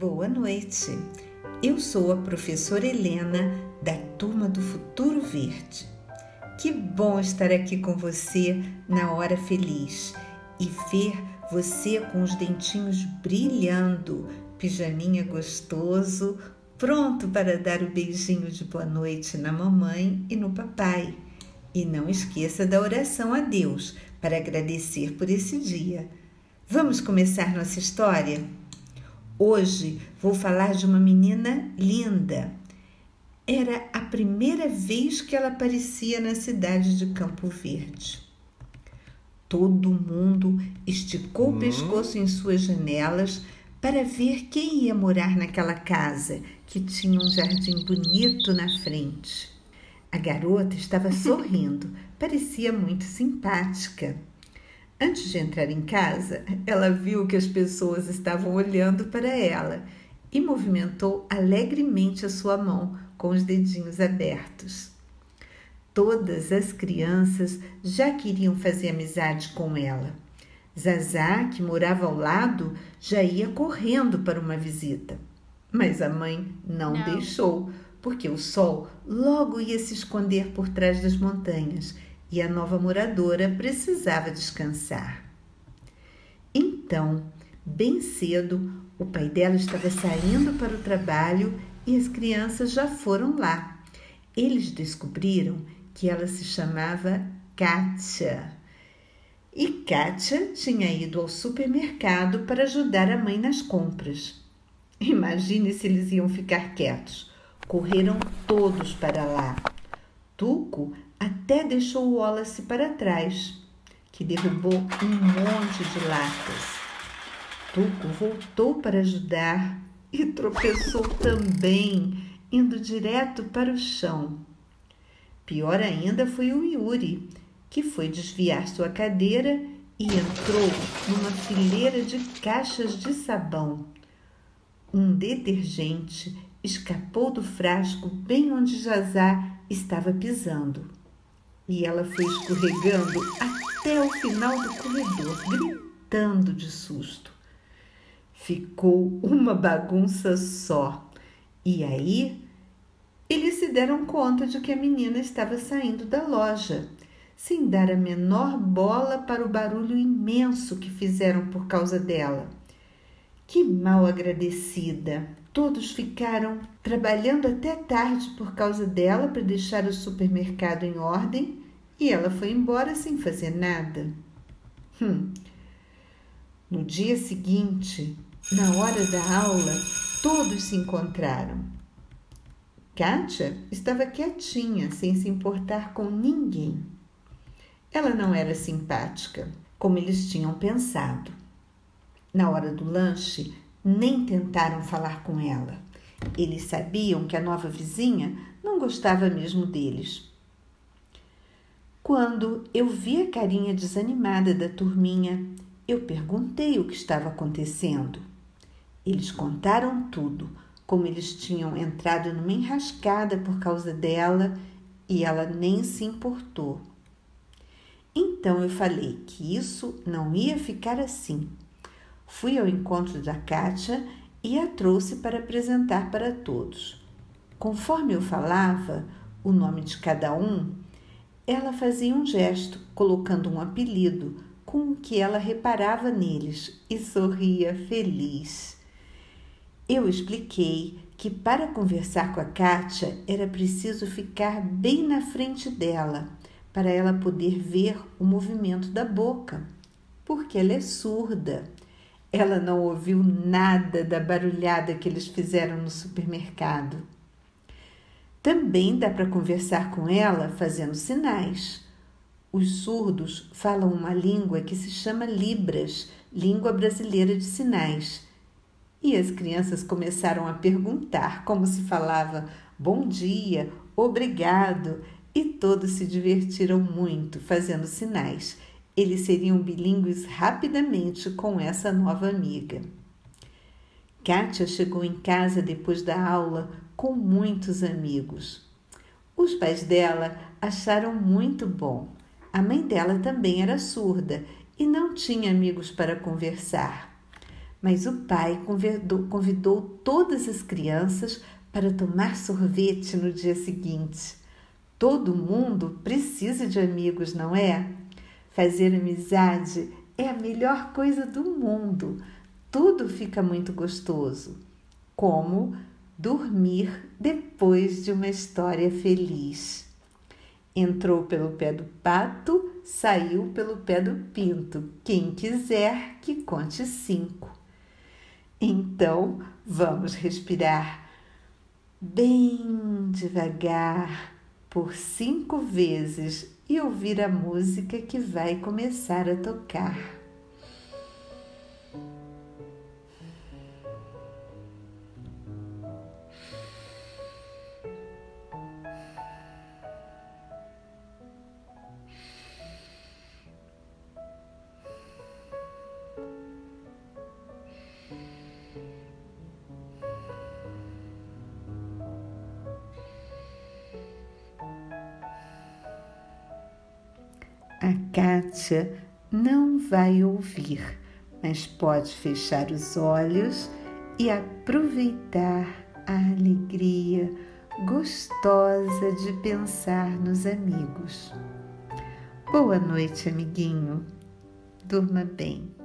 Boa noite. Eu sou a professora Helena da turma do Futuro Verde. Que bom estar aqui com você na hora feliz e ver você com os dentinhos brilhando, pijaminha gostoso, pronto para dar o beijinho de boa noite na mamãe e no papai. E não esqueça da oração a Deus para agradecer por esse dia. Vamos começar nossa história? Hoje vou falar de uma menina linda. Era a primeira vez que ela aparecia na cidade de Campo Verde. Todo mundo esticou o hum. pescoço em suas janelas para ver quem ia morar naquela casa que tinha um jardim bonito na frente. A garota estava sorrindo, parecia muito simpática. Antes de entrar em casa, ela viu que as pessoas estavam olhando para ela e movimentou alegremente a sua mão com os dedinhos abertos. Todas as crianças já queriam fazer amizade com ela. Zazá, que morava ao lado, já ia correndo para uma visita. Mas a mãe não, não. deixou, porque o sol logo ia se esconder por trás das montanhas e a nova moradora precisava descansar. Então, bem cedo, o pai dela estava saindo para o trabalho e as crianças já foram lá. Eles descobriram que ela se chamava Kátia. E Kátia tinha ido ao supermercado para ajudar a mãe nas compras. Imagine se eles iam ficar quietos. Correram todos para lá. Tuco até deixou o Wallace para trás, que derrubou um monte de latas. Tuco voltou para ajudar e tropeçou também, indo direto para o chão. Pior ainda foi o Yuri, que foi desviar sua cadeira e entrou numa fileira de caixas de sabão. Um detergente escapou do frasco bem onde Jazá estava pisando e ela foi escorregando até o final do corredor, gritando de susto. Ficou uma bagunça só. E aí eles se deram conta de que a menina estava saindo da loja, sem dar a menor bola para o barulho imenso que fizeram por causa dela. Que mal agradecida! Todos ficaram trabalhando até tarde por causa dela para deixar o supermercado em ordem e ela foi embora sem fazer nada. Hum. No dia seguinte, na hora da aula, todos se encontraram. Kátia estava quietinha, sem se importar com ninguém. Ela não era simpática, como eles tinham pensado. Na hora do lanche, nem tentaram falar com ela. Eles sabiam que a nova vizinha não gostava mesmo deles. Quando eu vi a carinha desanimada da turminha, eu perguntei o que estava acontecendo. Eles contaram tudo, como eles tinham entrado numa enrascada por causa dela e ela nem se importou. Então eu falei que isso não ia ficar assim. Fui ao encontro da Kátia e a trouxe para apresentar para todos. Conforme eu falava o nome de cada um, ela fazia um gesto, colocando um apelido com o que ela reparava neles e sorria feliz. Eu expliquei que para conversar com a Kátia era preciso ficar bem na frente dela, para ela poder ver o movimento da boca, porque ela é surda. Ela não ouviu nada da barulhada que eles fizeram no supermercado. Também dá para conversar com ela fazendo sinais. Os surdos falam uma língua que se chama Libras, língua brasileira de sinais. E as crianças começaram a perguntar como se falava bom dia, obrigado, e todos se divertiram muito fazendo sinais. Eles seriam bilíngues rapidamente com essa nova amiga. Kátia chegou em casa depois da aula com muitos amigos. Os pais dela acharam muito bom. A mãe dela também era surda e não tinha amigos para conversar. Mas o pai convidou, convidou todas as crianças para tomar sorvete no dia seguinte. Todo mundo precisa de amigos, não é? Fazer amizade é a melhor coisa do mundo. Tudo fica muito gostoso. Como dormir depois de uma história feliz. Entrou pelo pé do pato, saiu pelo pé do pinto. Quem quiser que conte cinco. Então, vamos respirar bem devagar por cinco vezes e ouvir a música que vai começar a tocar. A Kátia não vai ouvir, mas pode fechar os olhos e aproveitar a alegria gostosa de pensar nos amigos. Boa noite, amiguinho. Durma bem.